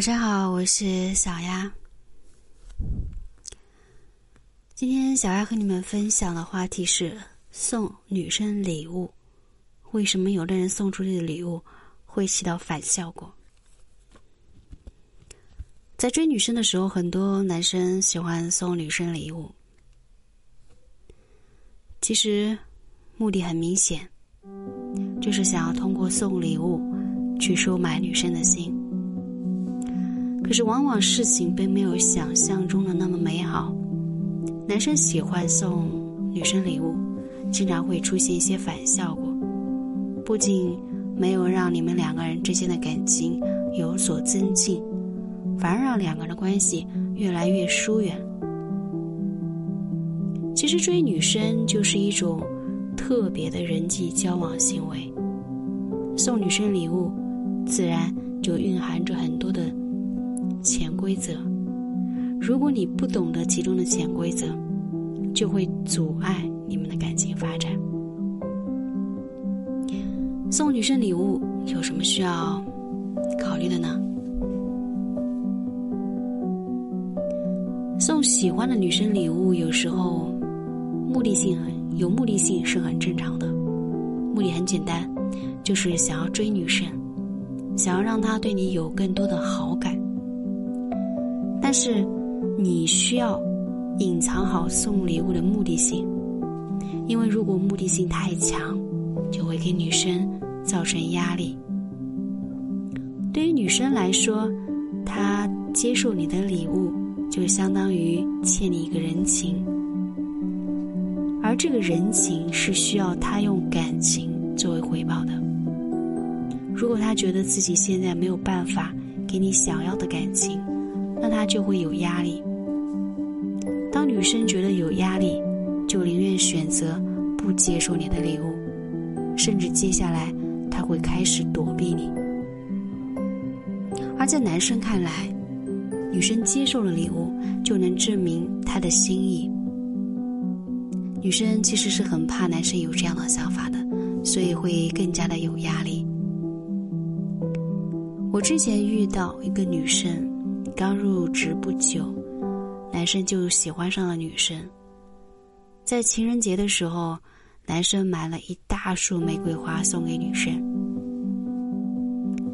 晚上好，我是小丫。今天小丫和你们分享的话题是送女生礼物。为什么有的人送出去的礼物会起到反效果？在追女生的时候，很多男生喜欢送女生礼物，其实目的很明显，就是想要通过送礼物去收买女生的心。可是，往往事情并没有想象中的那么美好。男生喜欢送女生礼物，经常会出现一些反效果，不仅没有让你们两个人之间的感情有所增进，反而让两个人的关系越来越疏远。其实，追女生就是一种特别的人际交往行为，送女生礼物，自然就蕴含着很多的。潜规则，如果你不懂得其中的潜规则，就会阻碍你们的感情发展。送女生礼物有什么需要考虑的呢？送喜欢的女生礼物，有时候目的性很有目的性是很正常的，目的很简单，就是想要追女生，想要让她对你有更多的好感。但是，你需要隐藏好送礼物的目的性，因为如果目的性太强，就会给女生造成压力。对于女生来说，她接受你的礼物，就相当于欠你一个人情，而这个人情是需要她用感情作为回报的。如果她觉得自己现在没有办法给你想要的感情，那他就会有压力。当女生觉得有压力，就宁愿选择不接受你的礼物，甚至接下来他会开始躲避你。而在男生看来，女生接受了礼物就能证明她的心意。女生其实是很怕男生有这样的想法的，所以会更加的有压力。我之前遇到一个女生。刚入职不久，男生就喜欢上了女生。在情人节的时候，男生买了一大束玫瑰花送给女生。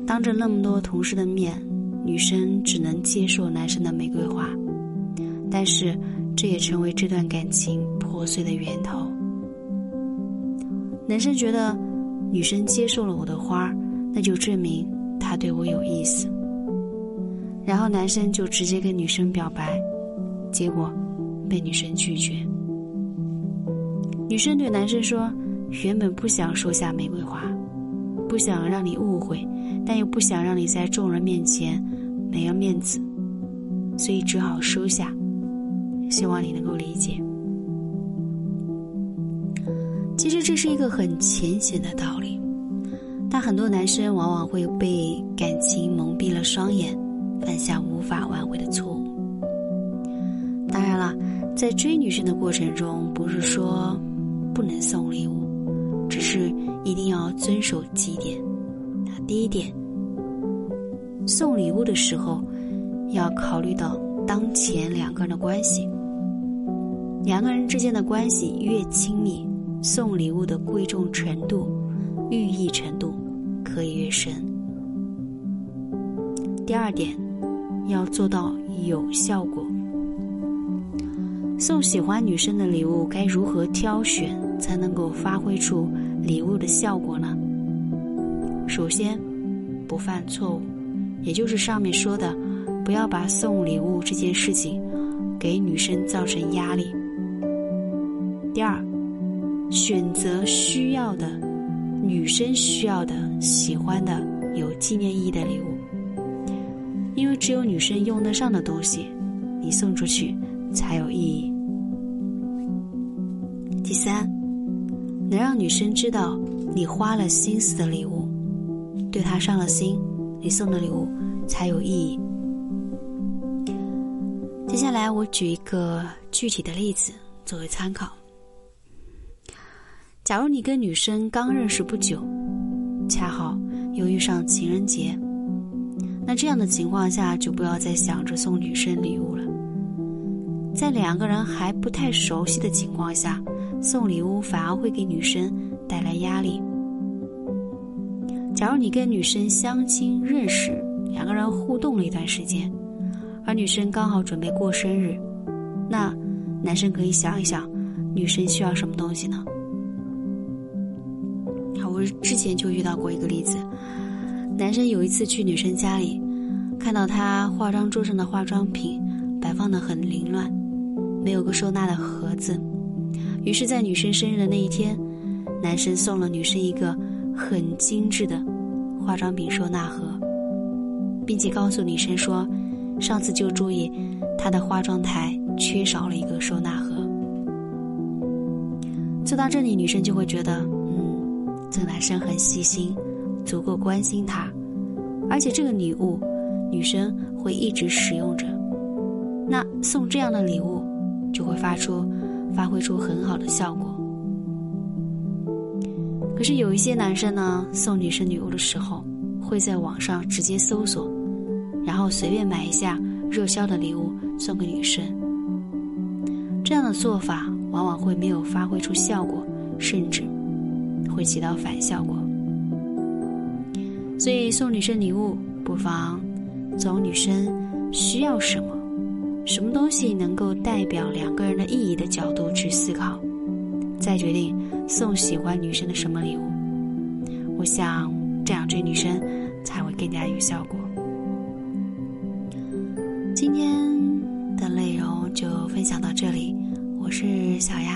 当着那么多同事的面，女生只能接受男生的玫瑰花，但是这也成为这段感情破碎的源头。男生觉得，女生接受了我的花，那就证明她对我有意思。然后男生就直接跟女生表白，结果被女生拒绝。女生对男生说：“原本不想收下玫瑰花，不想让你误会，但又不想让你在众人面前没了面子，所以只好收下。希望你能够理解。”其实这是一个很浅显的道理，但很多男生往往会被感情蒙蔽了双眼。犯下无法挽回的错误。当然了，在追女生的过程中，不是说不能送礼物，只是一定要遵守几点。第一点，送礼物的时候要考虑到当前两个人的关系。两个人之间的关系越亲密，送礼物的贵重程度、寓意程度可以越深。第二点。要做到有效果。送喜欢女生的礼物，该如何挑选才能够发挥出礼物的效果呢？首先，不犯错误，也就是上面说的，不要把送礼物这件事情给女生造成压力。第二，选择需要的女生需要的、喜欢的、有纪念意义的礼物。因为只有女生用得上的东西，你送出去才有意义。第三，能让女生知道你花了心思的礼物，对她上了心，你送的礼物才有意义。接下来我举一个具体的例子作为参考。假如你跟女生刚认识不久，恰好又遇上情人节。那这样的情况下，就不要再想着送女生礼物了。在两个人还不太熟悉的情况下，送礼物反而会给女生带来压力。假如你跟女生相亲认识，两个人互动了一段时间，而女生刚好准备过生日，那男生可以想一想，女生需要什么东西呢？好，我之前就遇到过一个例子。男生有一次去女生家里，看到她化妆桌上的化妆品摆放的很凌乱，没有个收纳的盒子。于是，在女生生日的那一天，男生送了女生一个很精致的化妆品收纳盒，并且告诉女生说：“上次就注意她的化妆台缺少了一个收纳盒。”做到这里，女生就会觉得，嗯，这个男生很细心。足够关心他，而且这个礼物，女生会一直使用着。那送这样的礼物，就会发出发挥出很好的效果。可是有一些男生呢，送女生礼物的时候，会在网上直接搜索，然后随便买一下热销的礼物送给女生。这样的做法往往会没有发挥出效果，甚至会起到反效果。所以送女生礼物，不妨从女生需要什么、什么东西能够代表两个人的意义的角度去思考，再决定送喜欢女生的什么礼物。我想这样追女生才会更加有效果。今天的内容就分享到这里，我是小丫。